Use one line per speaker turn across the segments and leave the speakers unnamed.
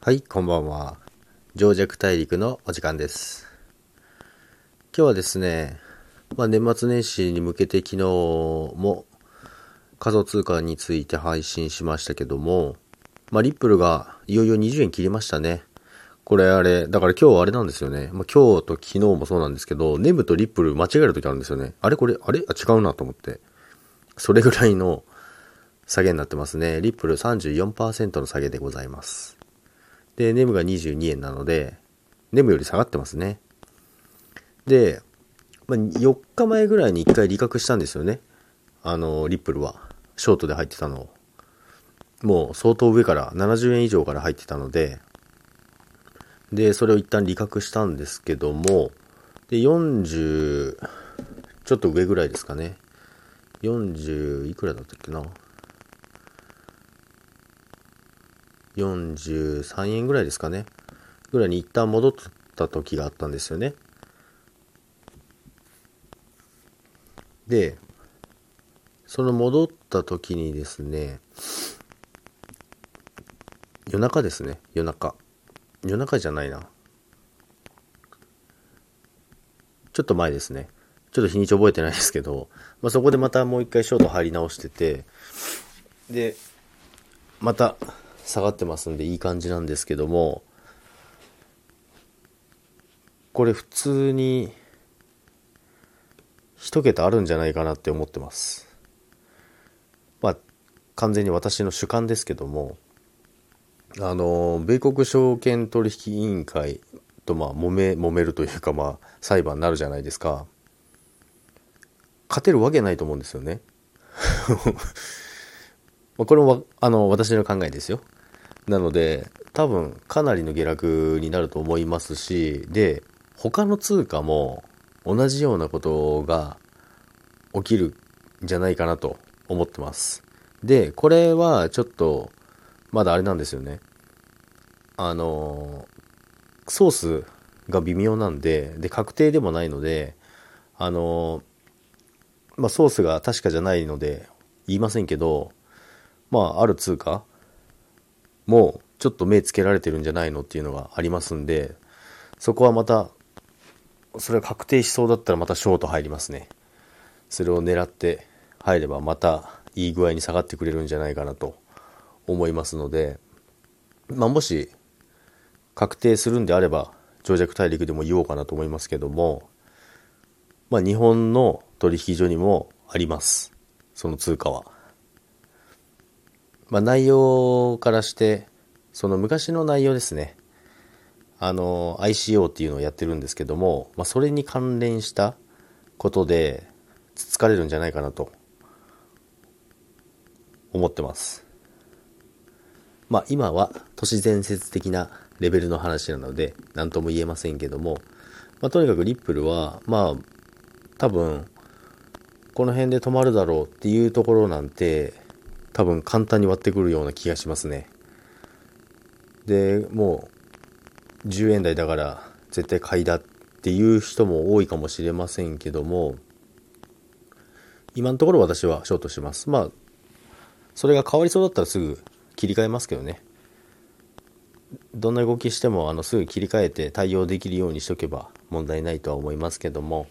はい、こんばんは。上弱大陸のお時間です。今日はですね、まあ、年末年始に向けて昨日も仮想通貨について配信しましたけども、まあ、リップルがいよいよ20円切りましたね。これあれ、だから今日はあれなんですよね。まあ、今日と昨日もそうなんですけど、ネムとリップル間違える時あるんですよね。あれこれ、あれ？あ、違うなと思って。それぐらいの下げになってますね。リップル34%の下げでございます。で、ネムが22円なので、ネムより下がってますね。で、まあ、4日前ぐらいに1回利確したんですよね。あの、リップルは。ショートで入ってたのを。もう相当上から、70円以上から入ってたので、で、それを一旦利確したんですけども、で、40、ちょっと上ぐらいですかね。40いくらだったっけな。43円ぐらいですかね。ぐらいに一旦戻った時があったんですよね。で、その戻った時にですね、夜中ですね、夜中。夜中じゃないな。ちょっと前ですね。ちょっと日にち覚えてないですけど、まあ、そこでまたもう一回ショート入り直してて、で、また下がってますんでいい感じなんですけども、これ普通に一桁あるんじゃないかなって思ってます。まあ、完全に私の主観ですけども、あの、米国証券取引委員会とまあ揉め、揉めるというかまあ裁判になるじゃないですか。勝てるわけないと思うんですよね。まあこれもあの私の考えですよ。なので多分かなりの下落になると思いますしで他の通貨も同じようなことが起きるんじゃないかなと思ってます。でこれはちょっとまだあれなんですよね。あのソースが微妙なんでで確定でもないのであのまあソースが確かじゃないので言いませんけどまあある通貨もうちょっと目つけられてるんじゃないのっていうのがありますんで、そこはまた、それが確定しそうだったらまたショート入りますね。それを狙って入ればまたいい具合に下がってくれるんじゃないかなと思いますので、まあもし確定するんであれば、長尺大陸でも言おうかなと思いますけども、まあ日本の取引所にもあります。その通貨は。まあ、内容からして、その昔の内容ですね。あの、ICO っていうのをやってるんですけども、まあ、それに関連したことで、つつかれるんじゃないかなと、思ってます。まあ、今は都市伝説的なレベルの話なので、何とも言えませんけども、まあ、とにかくリップルは、まあ、多分、この辺で止まるだろうっていうところなんて、多分簡単に割ってくるような気がしますね。で、もう10円台だから絶対買いだっていう人も多いかもしれませんけども、今のところ私はショートします。まあ、それが変わりそうだったらすぐ切り替えますけどね。どんな動きしてもあのすぐ切り替えて対応できるようにしとけば問題ないとは思いますけども、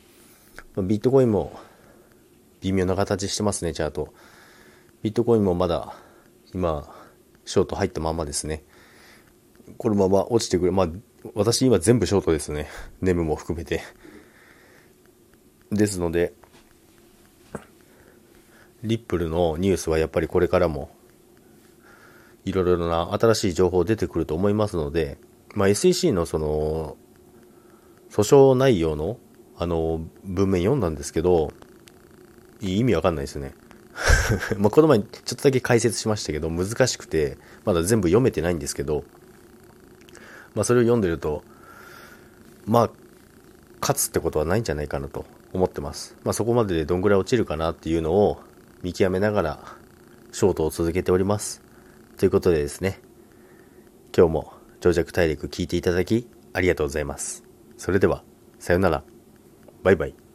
ビットコインも微妙な形してますね、チャート。ビットコインもまだ今、ショート入ったままですね。このまま落ちてくる。まあ、私今全部ショートですね。ネムも含めて。ですので、リップルのニュースはやっぱりこれからも、いろいろな新しい情報出てくると思いますので、まあ、SEC のその、訴訟内容の、あの、文面読んだんですけど、意味わかんないですね。まこの前ちょっとだけ解説しましたけど難しくてまだ全部読めてないんですけどまあそれを読んでるとまあ勝つってことはないんじゃないかなと思ってます。まあそこまででどんぐらい落ちるかなっていうのを見極めながらショートを続けております。ということでですね今日も長尺大陸聞いていただきありがとうございます。それではさようなら。バイバイ。